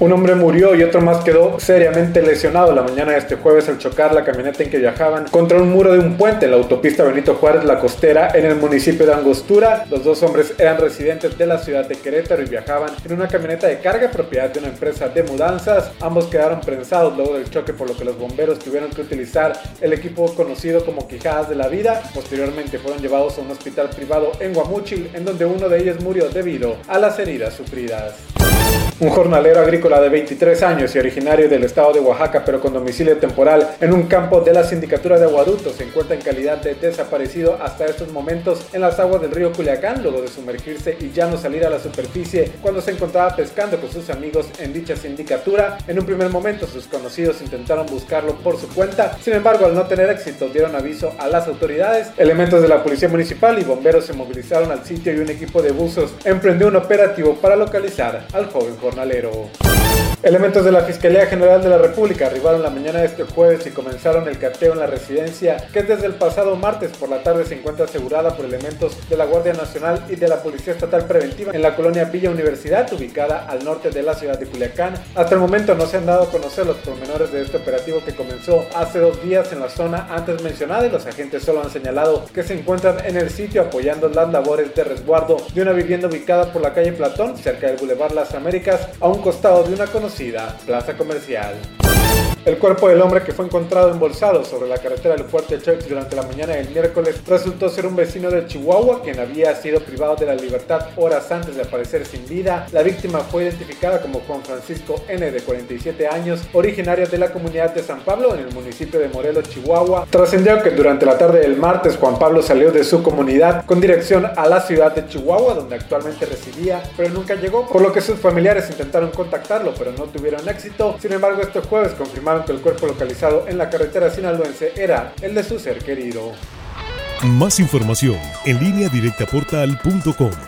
Un hombre murió y otro más quedó seriamente lesionado la mañana de este jueves al chocar la camioneta en que viajaban contra un muro de un puente en la autopista Benito Juárez La Costera en el municipio de Angostura. Los dos hombres eran residentes de la ciudad de Querétaro y viajaban en una camioneta de carga propiedad de una empresa de mudanzas. Ambos quedaron prensados luego del choque por lo que los bomberos tuvieron que utilizar el equipo conocido como Quijadas de la Vida. Posteriormente fueron llevados a un hospital privado en Guamúchil en donde uno de ellos murió debido a las heridas sufridas. Un jornalero agrícola de 23 años y originario del estado de Oaxaca, pero con domicilio temporal en un campo de la Sindicatura de Aguaduto, se encuentra en calidad de desaparecido hasta estos momentos en las aguas del río Culiacán, luego de sumergirse y ya no salir a la superficie cuando se encontraba pescando con sus amigos en dicha sindicatura. En un primer momento, sus conocidos intentaron buscarlo por su cuenta, sin embargo, al no tener éxito, dieron aviso a las autoridades. Elementos de la Policía Municipal y bomberos se movilizaron al sitio y un equipo de buzos emprendió un operativo para localizar al joven jornalero. Elementos de la Fiscalía General de la República arribaron la mañana de este jueves y comenzaron el cateo en la residencia que desde el pasado martes por la tarde se encuentra asegurada por elementos de la Guardia Nacional y de la Policía Estatal Preventiva en la colonia Villa Universidad, ubicada al norte de la ciudad de Culiacán. Hasta el momento no se han dado a conocer los pormenores de este operativo que comenzó hace dos días en la zona antes mencionada y los agentes solo han señalado que se encuentran en el sitio apoyando las labores de resguardo de una vivienda ubicada por la calle Platón, cerca del Boulevard Las Américas, a un costado de una conocida plaza comercial. El cuerpo del hombre que fue encontrado embolsado sobre la carretera del Fuerte Church durante la mañana del miércoles resultó ser un vecino de Chihuahua quien había sido privado de la libertad horas antes de aparecer sin vida. La víctima fue identificada como Juan Francisco N de 47 años, originario de la comunidad de San Pablo en el municipio de Morelos, Chihuahua. Trascendió que durante la tarde del martes Juan Pablo salió de su comunidad con dirección a la ciudad de Chihuahua donde actualmente residía, pero nunca llegó, por lo que sus familiares intentaron contactarlo pero no tuvieron éxito. Sin embargo, este jueves que el cuerpo localizado en la carretera sinaloense era el de su ser querido. Más información en línea directa portal.com.